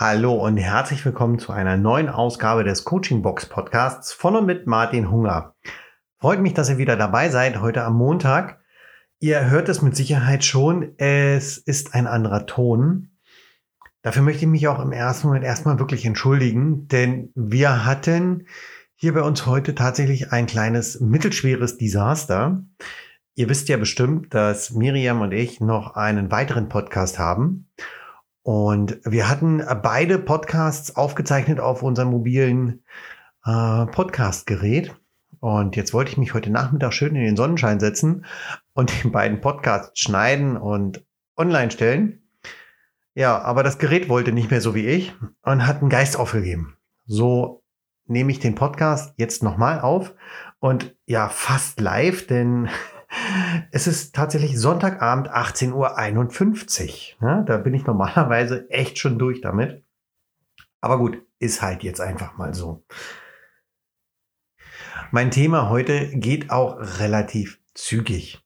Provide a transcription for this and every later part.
Hallo und herzlich willkommen zu einer neuen Ausgabe des Coaching Box Podcasts von und mit Martin Hunger. Freut mich, dass ihr wieder dabei seid heute am Montag. Ihr hört es mit Sicherheit schon, es ist ein anderer Ton. Dafür möchte ich mich auch im ersten Moment erstmal wirklich entschuldigen, denn wir hatten hier bei uns heute tatsächlich ein kleines mittelschweres Desaster. Ihr wisst ja bestimmt, dass Miriam und ich noch einen weiteren Podcast haben. Und wir hatten beide Podcasts aufgezeichnet auf unserem mobilen äh, Podcast-Gerät. Und jetzt wollte ich mich heute Nachmittag schön in den Sonnenschein setzen und die beiden Podcasts schneiden und online stellen. Ja, aber das Gerät wollte nicht mehr so wie ich und hat einen Geist aufgegeben. So nehme ich den Podcast jetzt nochmal auf und ja, fast live, denn es ist tatsächlich Sonntagabend 18.51 Uhr. Ja, da bin ich normalerweise echt schon durch damit. Aber gut, ist halt jetzt einfach mal so. Mein Thema heute geht auch relativ zügig.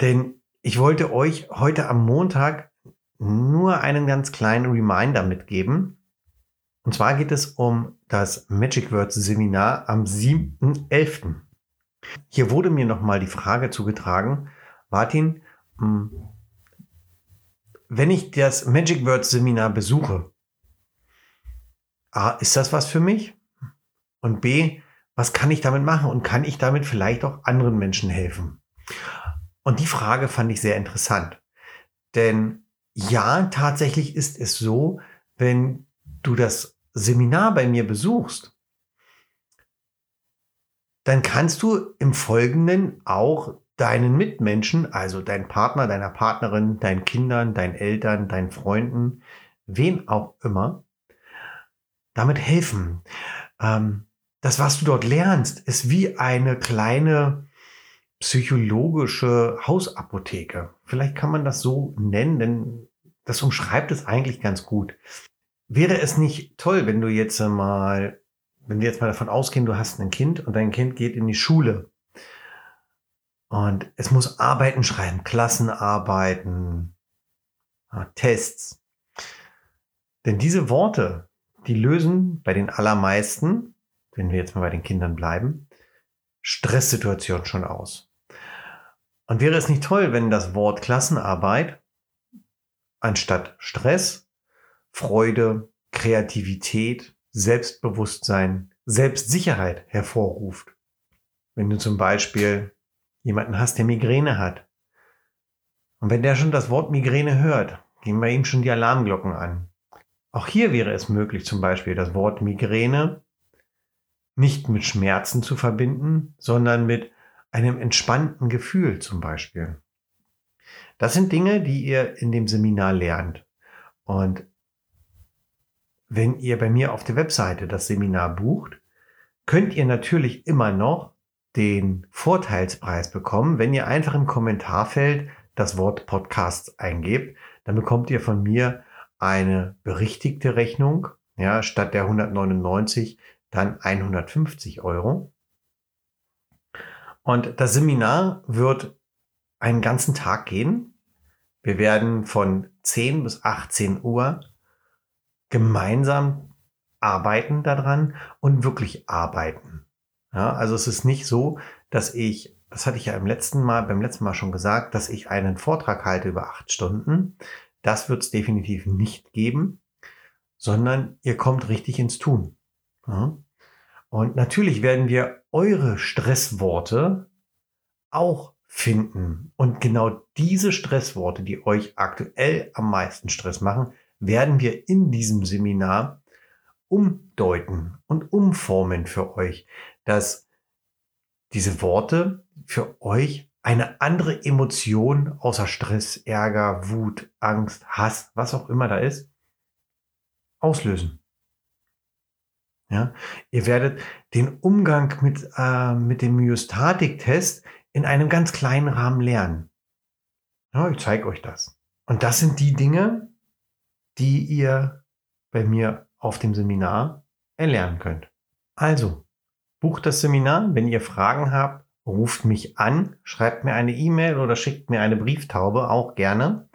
Denn ich wollte euch heute am Montag nur einen ganz kleinen Reminder mitgeben. Und zwar geht es um das Magic Words Seminar am 7.11. Hier wurde mir nochmal die Frage zugetragen, Martin, hm, wenn ich das Magic Words Seminar besuche, A, ist das was für mich? Und B, was kann ich damit machen? Und kann ich damit vielleicht auch anderen Menschen helfen? Und die Frage fand ich sehr interessant. Denn ja, tatsächlich ist es so, wenn du das Seminar bei mir besuchst, dann kannst du im Folgenden auch deinen Mitmenschen, also dein Partner, deiner Partnerin, deinen Kindern, deinen Eltern, deinen Freunden, wen auch immer, damit helfen. Ähm, das, was du dort lernst, ist wie eine kleine psychologische Hausapotheke. Vielleicht kann man das so nennen, denn das umschreibt es eigentlich ganz gut. Wäre es nicht toll, wenn du jetzt mal wenn wir jetzt mal davon ausgehen, du hast ein Kind und dein Kind geht in die Schule und es muss Arbeiten schreiben, Klassenarbeiten, Tests. Denn diese Worte, die lösen bei den allermeisten, wenn wir jetzt mal bei den Kindern bleiben, Stresssituationen schon aus. Und wäre es nicht toll, wenn das Wort Klassenarbeit anstatt Stress, Freude, Kreativität, Selbstbewusstsein, Selbstsicherheit hervorruft. Wenn du zum Beispiel jemanden hast, der Migräne hat. Und wenn der schon das Wort Migräne hört, gehen bei ihm schon die Alarmglocken an. Auch hier wäre es möglich, zum Beispiel das Wort Migräne nicht mit Schmerzen zu verbinden, sondern mit einem entspannten Gefühl zum Beispiel. Das sind Dinge, die ihr in dem Seminar lernt. Und wenn ihr bei mir auf der Webseite das Seminar bucht, könnt ihr natürlich immer noch den Vorteilspreis bekommen, wenn ihr einfach im Kommentarfeld das Wort Podcast eingebt. Dann bekommt ihr von mir eine berichtigte Rechnung, ja, statt der 199 dann 150 Euro. Und das Seminar wird einen ganzen Tag gehen. Wir werden von 10 bis 18 Uhr gemeinsam arbeiten daran und wirklich arbeiten. Ja, also es ist nicht so, dass ich, das hatte ich ja im letzten Mal, beim letzten Mal schon gesagt, dass ich einen Vortrag halte über acht Stunden. Das wird es definitiv nicht geben, sondern ihr kommt richtig ins Tun. Ja. Und natürlich werden wir eure Stressworte auch finden. Und genau diese Stressworte, die euch aktuell am meisten Stress machen, werden wir in diesem Seminar umdeuten und umformen für euch, dass diese Worte für euch eine andere Emotion außer Stress, Ärger, Wut, Angst, Hass, was auch immer da ist, auslösen. Ja, ihr werdet den Umgang mit, äh, mit dem Myostatik-Test in einem ganz kleinen Rahmen lernen. Ja, ich zeige euch das. Und das sind die Dinge, die ihr bei mir auf dem Seminar erlernen könnt. Also, bucht das Seminar. Wenn ihr Fragen habt, ruft mich an, schreibt mir eine E-Mail oder schickt mir eine Brieftaube, auch gerne.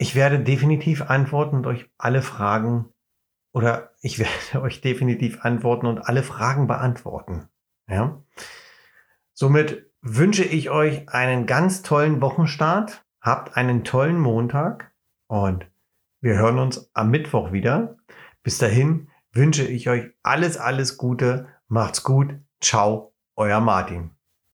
ich werde definitiv antworten und euch alle Fragen oder ich werde euch definitiv antworten und alle Fragen beantworten. Ja. Somit wünsche ich euch einen ganz tollen Wochenstart. Habt einen tollen Montag und wir hören uns am Mittwoch wieder. Bis dahin wünsche ich euch alles, alles Gute. Macht's gut. Ciao, euer Martin.